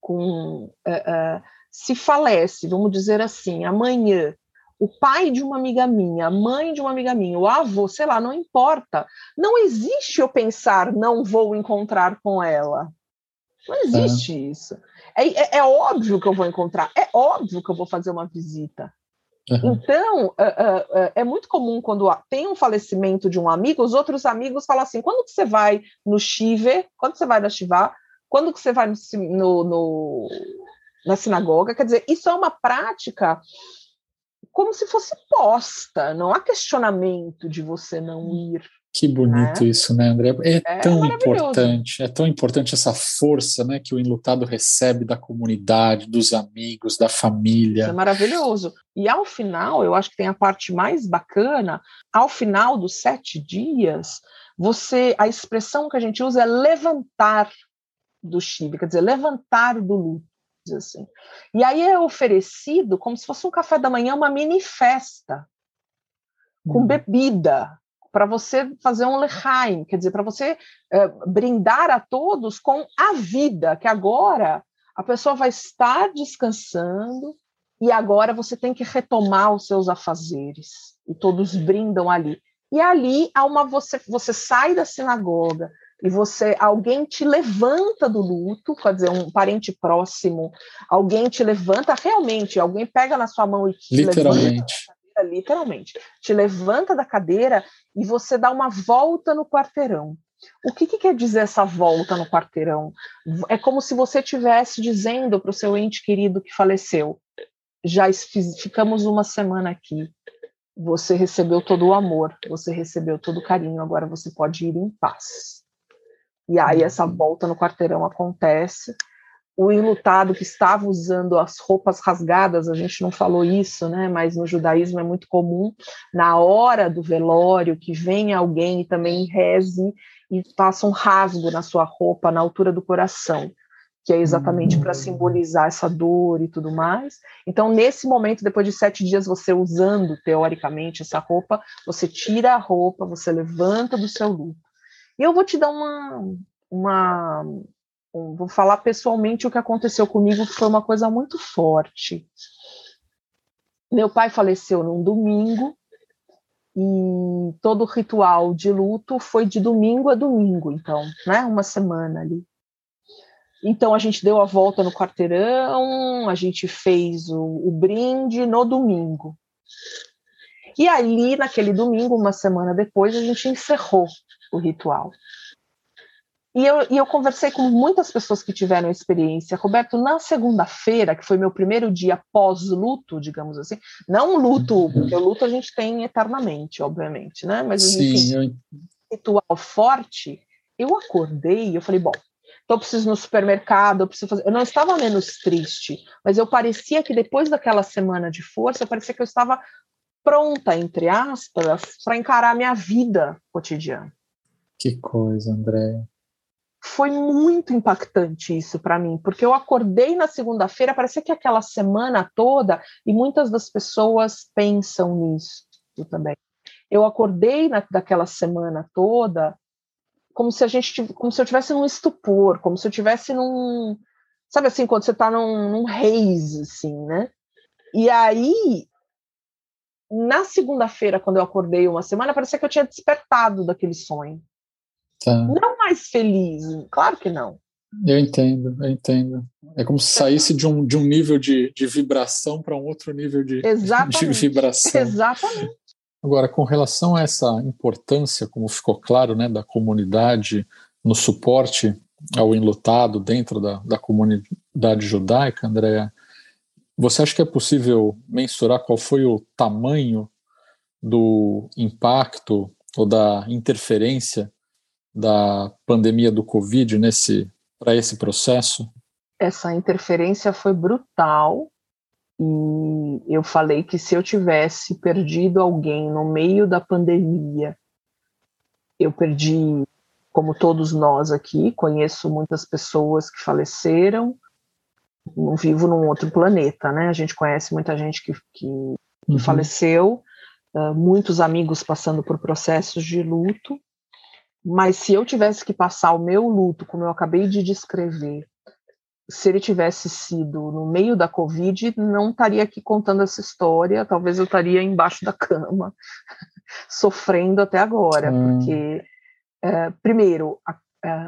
com uh, uh, se falece, vamos dizer assim, amanhã, o pai de uma amiga minha, a mãe de uma amiga minha, o avô, sei lá, não importa. Não existe eu pensar, não vou encontrar com ela. Não existe uhum. isso. É, é, é, óbvio que eu vou encontrar, é óbvio que eu vou fazer uma visita. Uhum. Então, uh, é muito comum quando tem um falecimento de um amigo, os outros amigos falam assim: quando que você vai no Chive, quando você vai na Shivá, quando que você vai no, no, na sinagoga? Quer dizer, isso é uma prática como se fosse posta, não há questionamento de você não ir. Que bonito né? isso, né, André? É, é tão importante, é tão importante essa força, né, que o enlutado recebe da comunidade, dos amigos, da família. Isso é maravilhoso. E ao final, eu acho que tem a parte mais bacana, ao final dos sete dias, você, a expressão que a gente usa é levantar do Chile, quer dizer, levantar do luto. Assim. E aí é oferecido como se fosse um café da manhã, uma mini festa, com hum. bebida, para você fazer um lehaim, quer dizer, para você é, brindar a todos com a vida, que agora a pessoa vai estar descansando e agora você tem que retomar os seus afazeres. E todos brindam ali. E ali há uma você você sai da sinagoga, e você alguém te levanta do luto, quer dizer, um parente próximo, alguém te levanta realmente, alguém pega na sua mão e te literalmente. Cadeira, literalmente, te levanta da cadeira e você dá uma volta no quarteirão. O que, que quer dizer essa volta no quarteirão? É como se você estivesse dizendo para o seu ente querido que faleceu: já ficamos uma semana aqui. Você recebeu todo o amor, você recebeu todo o carinho, agora você pode ir em paz. E aí essa uhum. volta no quarteirão acontece. O enlutado que estava usando as roupas rasgadas, a gente não falou isso, né? Mas no judaísmo é muito comum, na hora do velório, que venha alguém e também reze e faça um rasgo na sua roupa, na altura do coração que é exatamente para hum. simbolizar essa dor e tudo mais. Então, nesse momento, depois de sete dias, você usando teoricamente essa roupa, você tira a roupa, você levanta do seu luto. E eu vou te dar uma, uma um, vou falar pessoalmente o que aconteceu comigo, que foi uma coisa muito forte. Meu pai faleceu num domingo e todo o ritual de luto foi de domingo a domingo, então, né, uma semana ali. Então a gente deu a volta no quarteirão, a gente fez o, o brinde no domingo. E ali, naquele domingo, uma semana depois, a gente encerrou o ritual. E eu, e eu conversei com muitas pessoas que tiveram experiência. Roberto, na segunda-feira, que foi meu primeiro dia pós-luto, digamos assim, não luto, porque o luto a gente tem eternamente, obviamente, né? Mas Sim, enfim, eu... ritual forte, eu acordei e eu falei, bom, então eu preciso ir no supermercado, eu preciso fazer. Eu não estava menos triste, mas eu parecia que depois daquela semana de força, parecia que eu estava pronta, entre aspas, para encarar a minha vida cotidiana. Que coisa, André. Foi muito impactante isso para mim, porque eu acordei na segunda-feira, parecia que aquela semana toda, e muitas das pessoas pensam nisso também. Eu acordei na, daquela semana toda como se a gente como se eu tivesse num estupor, como se eu tivesse num sabe assim quando você está num, num haze assim, né? E aí na segunda-feira quando eu acordei uma semana parecia que eu tinha despertado daquele sonho. Tá. Não mais feliz, claro que não. Eu entendo, eu entendo. É como se saísse de um, de um nível de, de vibração para um outro nível de, de vibração. Exatamente. Agora, com relação a essa importância, como ficou claro, né, da comunidade no suporte ao enlutado dentro da, da comunidade judaica, Andréa, você acha que é possível mensurar qual foi o tamanho do impacto ou da interferência da pandemia do Covid nesse para esse processo? Essa interferência foi brutal e eu falei que se eu tivesse perdido alguém no meio da pandemia, eu perdi, como todos nós aqui, conheço muitas pessoas que faleceram, não vivo num outro planeta, né? A gente conhece muita gente que, que, uhum. faleceu, uh, muitos amigos passando por processos de luto, mas se eu tivesse que passar o meu luto, como eu acabei de descrever, se ele tivesse sido no meio da Covid, não estaria aqui contando essa história, talvez eu estaria embaixo da cama, sofrendo até agora, hum. porque, é, primeiro, a, é,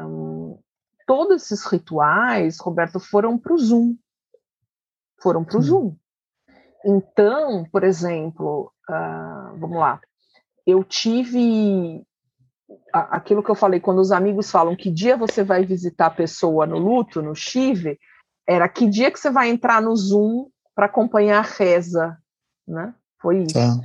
todos esses rituais, Roberto, foram para o Zoom. Foram para o hum. Zoom. Então, por exemplo, uh, vamos lá, eu tive aquilo que eu falei, quando os amigos falam que dia você vai visitar a pessoa no luto, no chive, era que dia que você vai entrar no Zoom para acompanhar a reza, né? Foi isso. Tá.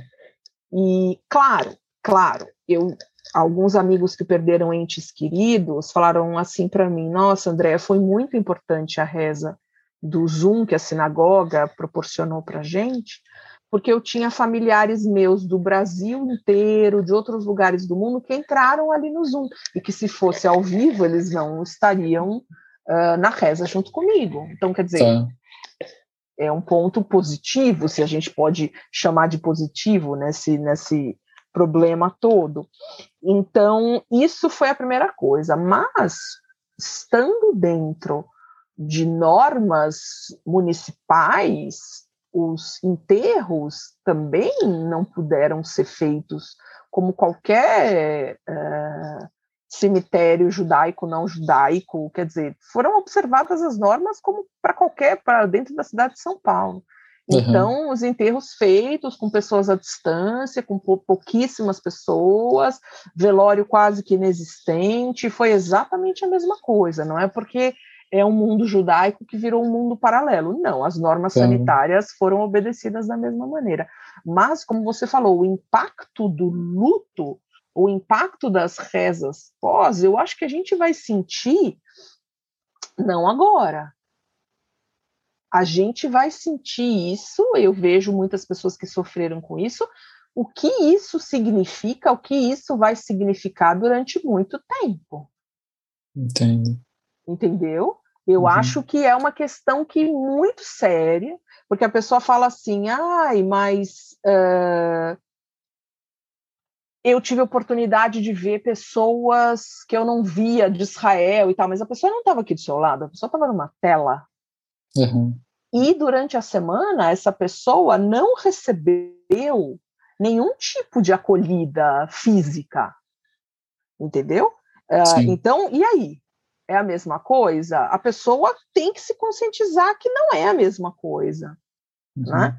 E claro, claro, eu alguns amigos que perderam entes queridos falaram assim para mim: "Nossa, André, foi muito importante a reza do Zoom que a sinagoga proporcionou para gente, porque eu tinha familiares meus do Brasil inteiro, de outros lugares do mundo, que entraram ali no Zoom, e que se fosse ao vivo, eles não estariam uh, na reza junto comigo. Então, quer dizer, tá. é um ponto positivo, se a gente pode chamar de positivo nesse, nesse problema todo. Então, isso foi a primeira coisa, mas estando dentro de normas municipais, os enterros também não puderam ser feitos como qualquer uh, cemitério judaico não judaico, quer dizer, foram observadas as normas como para qualquer para dentro da cidade de São Paulo. Então, uhum. os enterros feitos com pessoas à distância, com pouquíssimas pessoas, velório quase que inexistente, foi exatamente a mesma coisa, não é? Porque é um mundo judaico que virou um mundo paralelo. Não, as normas sanitárias foram obedecidas da mesma maneira. Mas, como você falou, o impacto do luto, o impacto das rezas pós, eu acho que a gente vai sentir não agora. A gente vai sentir isso, eu vejo muitas pessoas que sofreram com isso, o que isso significa, o que isso vai significar durante muito tempo. Entendo. Entendeu? Eu uhum. acho que é uma questão que muito séria, porque a pessoa fala assim, ai, mas uh, eu tive oportunidade de ver pessoas que eu não via de Israel e tal, mas a pessoa não estava aqui do seu lado, a pessoa estava numa tela. Uhum. E durante a semana, essa pessoa não recebeu nenhum tipo de acolhida física. Entendeu? Uh, então, e aí? É a mesma coisa? A pessoa tem que se conscientizar que não é a mesma coisa. Uhum. Né?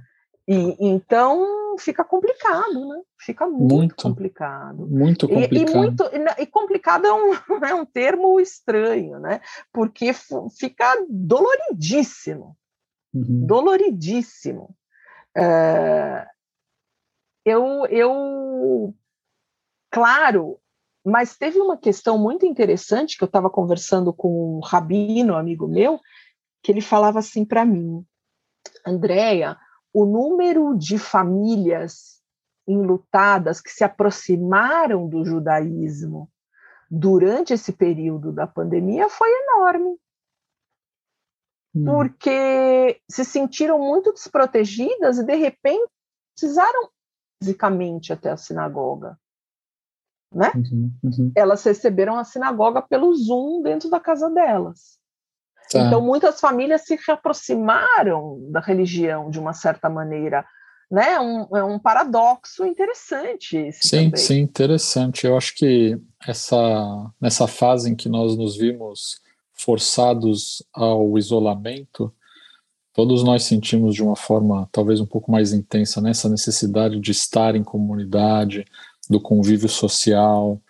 E, então fica complicado, né? Fica muito, muito complicado. Muito complicado. E, e, muito, e, complicado é um, é um termo estranho, né? Porque fica doloridíssimo. Uhum. Doloridíssimo. É, eu, eu, claro, mas teve uma questão muito interessante que eu estava conversando com um rabino, amigo meu, que ele falava assim para mim, Andréia, o número de famílias enlutadas que se aproximaram do judaísmo durante esse período da pandemia foi enorme. Hum. Porque se sentiram muito desprotegidas e, de repente, precisaram fisicamente até a sinagoga. Né? Uhum, uhum. Elas receberam a sinagoga pelo Zoom dentro da casa delas. Tá. Então, muitas famílias se aproximaram da religião de uma certa maneira. Né? Um, é um paradoxo interessante. sim, também. sim, interessante. Eu acho que essa, nessa fase em que nós nos vimos forçados ao isolamento, todos nós sentimos de uma forma talvez um pouco mais intensa nessa né? necessidade de estar em comunidade, do convívio social.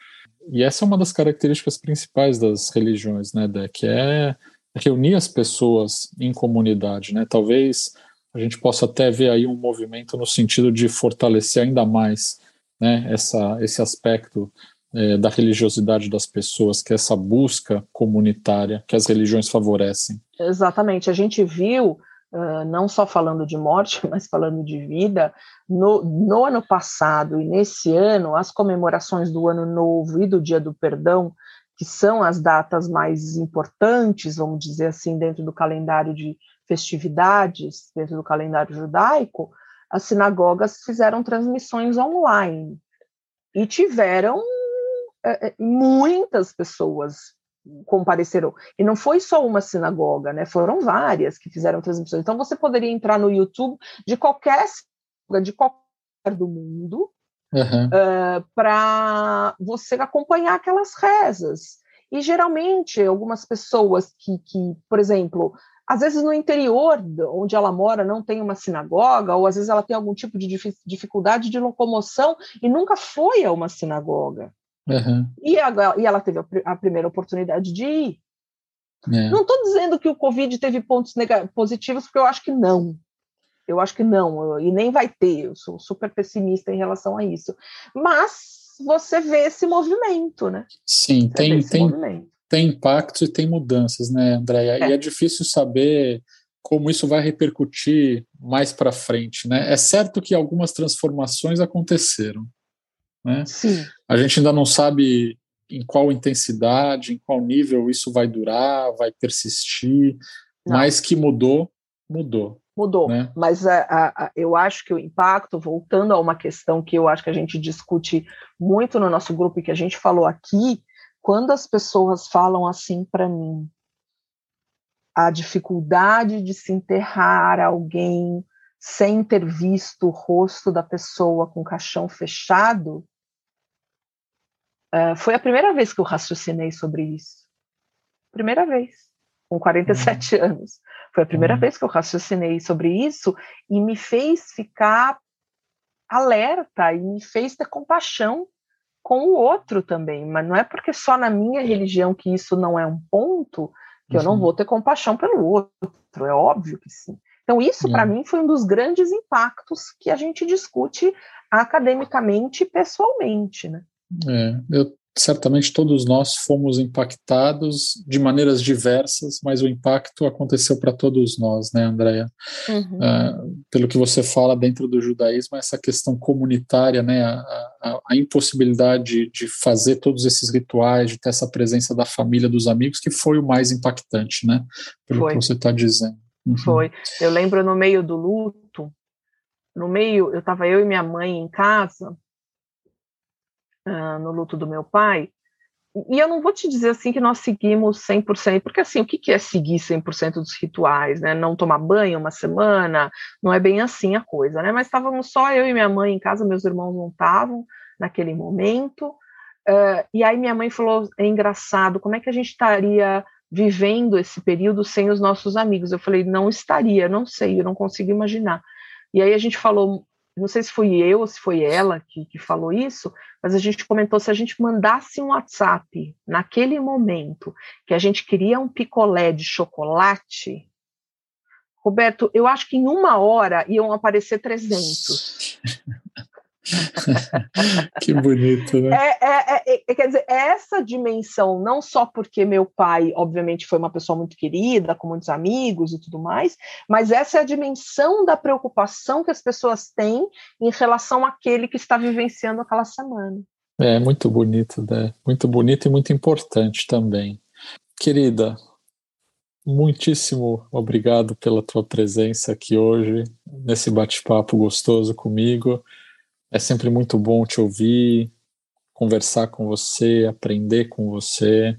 E essa é uma das características principais das religiões, né, Dé? Que é reunir as pessoas em comunidade, né? Talvez a gente possa até ver aí um movimento no sentido de fortalecer ainda mais, né? Essa, esse aspecto é, da religiosidade das pessoas, que é essa busca comunitária que as religiões favorecem. Exatamente. A gente viu, uh, não só falando de morte, mas falando de vida, no, no ano passado e nesse ano, as comemorações do Ano Novo e do Dia do Perdão que são as datas mais importantes, vamos dizer assim, dentro do calendário de festividades, dentro do calendário judaico, as sinagogas fizeram transmissões online e tiveram é, muitas pessoas compareceram. E não foi só uma sinagoga, né? Foram várias que fizeram transmissões. Então você poderia entrar no YouTube de qualquer de qualquer do mundo uhum. uh, para você acompanhar aquelas rezas. E geralmente, algumas pessoas que, que, por exemplo, às vezes no interior onde ela mora não tem uma sinagoga, ou às vezes ela tem algum tipo de dificuldade de locomoção e nunca foi a uma sinagoga. Uhum. E, a, e, ela teve a, a, primeira oportunidade de ir. É. Não estou dizendo que o Covid teve pontos positivos, porque eu acho que não. Eu acho que não, e nem vai ter, eu sou super pessimista em relação a isso. Mas você vê esse movimento, né? Sim, você tem, tem, tem impactos e tem mudanças, né, Andréia? É. E é difícil saber como isso vai repercutir mais para frente, né? É certo que algumas transformações aconteceram, né? Sim. A gente ainda não sabe em qual intensidade, em qual nível isso vai durar, vai persistir, não. mas que mudou, mudou mudou. Né? Mas a, a, eu acho que o impacto, voltando a uma questão que eu acho que a gente discute muito no nosso grupo e que a gente falou aqui, quando as pessoas falam assim para mim, a dificuldade de se enterrar alguém sem ter visto o rosto da pessoa com o caixão fechado, uh, foi a primeira vez que eu raciocinei sobre isso. Primeira vez, com 47 uhum. anos. Foi a primeira uhum. vez que eu raciocinei sobre isso e me fez ficar alerta e me fez ter compaixão com o outro também. Mas não é porque só na minha religião que isso não é um ponto que uhum. eu não uhum. vou ter compaixão pelo outro, é óbvio que sim. Então, isso para mim foi um dos grandes impactos que a gente discute academicamente e pessoalmente, né? É, eu certamente todos nós fomos impactados de maneiras diversas, mas o impacto aconteceu para todos nós, né, Andréia? Uhum. Uh, pelo que você fala dentro do judaísmo, essa questão comunitária, né, a, a, a, impossibilidade de fazer todos esses rituais, de ter essa presença da família, dos amigos, que foi o mais impactante, né, pelo foi. que você está dizendo. Uhum. Foi. Eu lembro no meio do luto, no meio, eu estava eu e minha mãe em casa, uh, no luto do meu pai, e eu não vou te dizer assim que nós seguimos 100%, porque assim, o que, é seguir 100% dos rituais, né? Não tomar banho uma semana, não é bem assim a coisa, né? Mas estávamos só eu e minha mãe em casa, meus irmãos não estavam naquele momento, uh, e aí minha mãe falou, é engraçado, como é que a gente estaria vivendo esse período sem os nossos amigos? Eu falei, não estaria, não sei, eu não consigo imaginar. E aí a gente falou não sei se foi eu ou se foi ela que, que falou isso, mas a gente comentou se a gente mandasse um WhatsApp naquele momento que a gente queria um picolé de chocolate, Roberto, eu acho que em uma hora iam aparecer 300. que bonito, né? É, é, é, é, quer dizer, essa dimensão, não só porque meu pai, obviamente, foi uma pessoa muito querida, com muitos amigos e tudo mais, mas essa é a dimensão da preocupação que as pessoas têm em relação àquele que está vivenciando aquela semana. É muito bonito, né? Muito bonito e muito importante também. Querida, muitíssimo obrigado pela tua presença aqui hoje, nesse bate-papo gostoso comigo. É sempre muito bom te ouvir, conversar com você, aprender com você.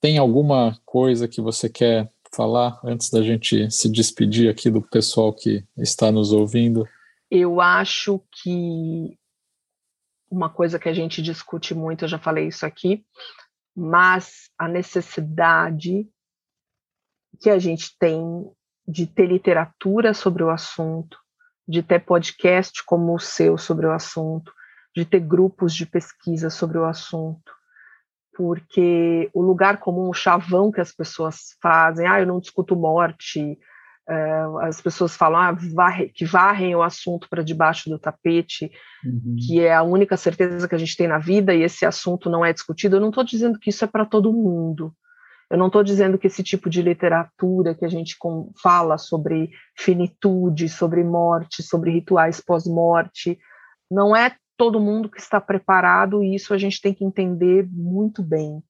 Tem alguma coisa que você quer falar antes da gente se despedir aqui do pessoal que está nos ouvindo? Eu acho que uma coisa que a gente discute muito, eu já falei isso aqui, mas a necessidade que a gente tem de ter literatura sobre o assunto, de ter podcast como o seu sobre o assunto, de ter grupos de pesquisa sobre o assunto, porque o lugar comum, o chavão que as pessoas fazem, ah, eu não discuto morte, uh, as pessoas falam ah, varre, que varrem o assunto para debaixo do tapete, uhum. que é a única certeza que a gente tem na vida e esse assunto não é discutido. Eu não estou dizendo que isso é para todo mundo. Eu não estou dizendo que esse tipo de literatura que a gente com, fala sobre finitude, sobre morte, sobre rituais pós-morte, não é todo mundo que está preparado e isso a gente tem que entender muito bem.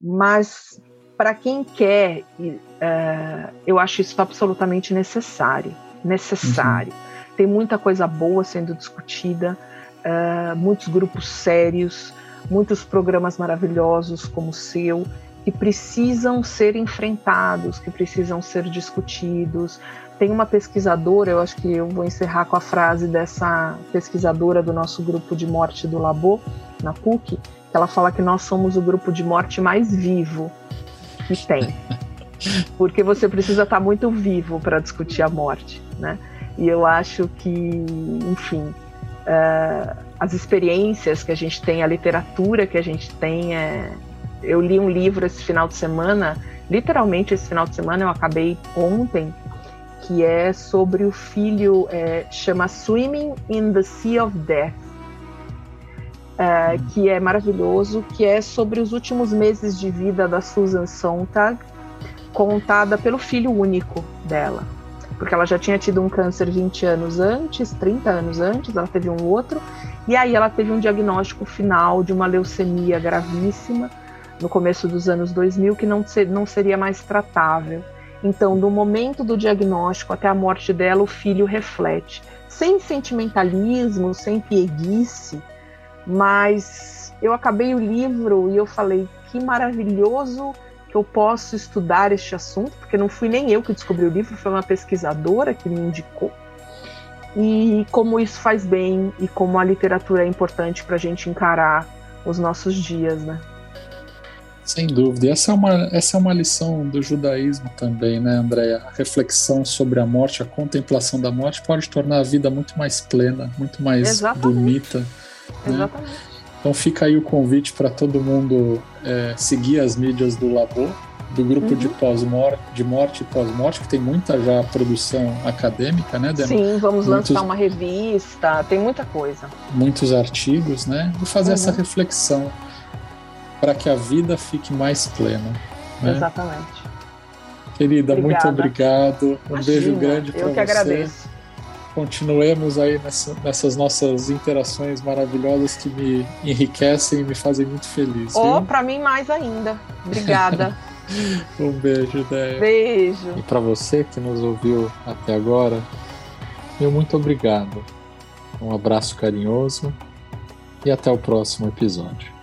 Mas para quem quer, uh, eu acho isso absolutamente necessário. Necessário. Uhum. Tem muita coisa boa sendo discutida, uh, muitos grupos sérios, muitos programas maravilhosos como o seu que precisam ser enfrentados, que precisam ser discutidos. Tem uma pesquisadora, eu acho que eu vou encerrar com a frase dessa pesquisadora do nosso grupo de morte do Labo, na PUC, que ela fala que nós somos o grupo de morte mais vivo que tem. Porque você precisa estar muito vivo para discutir a morte, né? E eu acho que, enfim, uh, as experiências que a gente tem, a literatura que a gente tem é, eu li um livro esse final de semana, literalmente esse final de semana, eu acabei ontem, que é sobre o filho, é, chama Swimming in the Sea of Death, é, que é maravilhoso, que é sobre os últimos meses de vida da Susan Sontag, contada pelo filho único dela. Porque ela já tinha tido um câncer 20 anos antes, 30 anos antes, ela teve um outro, e aí ela teve um diagnóstico final de uma leucemia gravíssima, no começo dos anos 2000 que não, ser, não seria mais tratável. Então, do momento do diagnóstico até a morte dela, o filho reflete. Sem sentimentalismo, sem pieguice, mas eu acabei o livro e eu falei: que maravilhoso que eu posso estudar este assunto, porque não fui nem eu que descobri o livro, foi uma pesquisadora que me indicou. E como isso faz bem e como a literatura é importante para a gente encarar os nossos dias, né? Sem dúvida. E essa é uma, essa é uma lição do judaísmo também, né, Andréia? A reflexão sobre a morte, a contemplação da morte pode tornar a vida muito mais plena, muito mais Exatamente. bonita. Né? Exatamente. Então fica aí o convite para todo mundo é, seguir as mídias do Labo, do grupo uhum. de pós-morte, de morte e pós-morte, que tem muita já produção acadêmica, né, Dena? Sim, vamos muitos, lançar uma revista, tem muita coisa. Muitos artigos, né? E fazer uhum. essa reflexão para que a vida fique mais plena. Né? Exatamente. Querida, Obrigada. muito obrigado. Um Imagina, beijo grande para você. Eu que agradeço. Continuemos aí nessa, nessas nossas interações maravilhosas que me enriquecem e me fazem muito feliz. Oh, para mim mais ainda. Obrigada. um beijo, Ideia. Beijo. E para você que nos ouviu até agora, meu muito obrigado. Um abraço carinhoso e até o próximo episódio.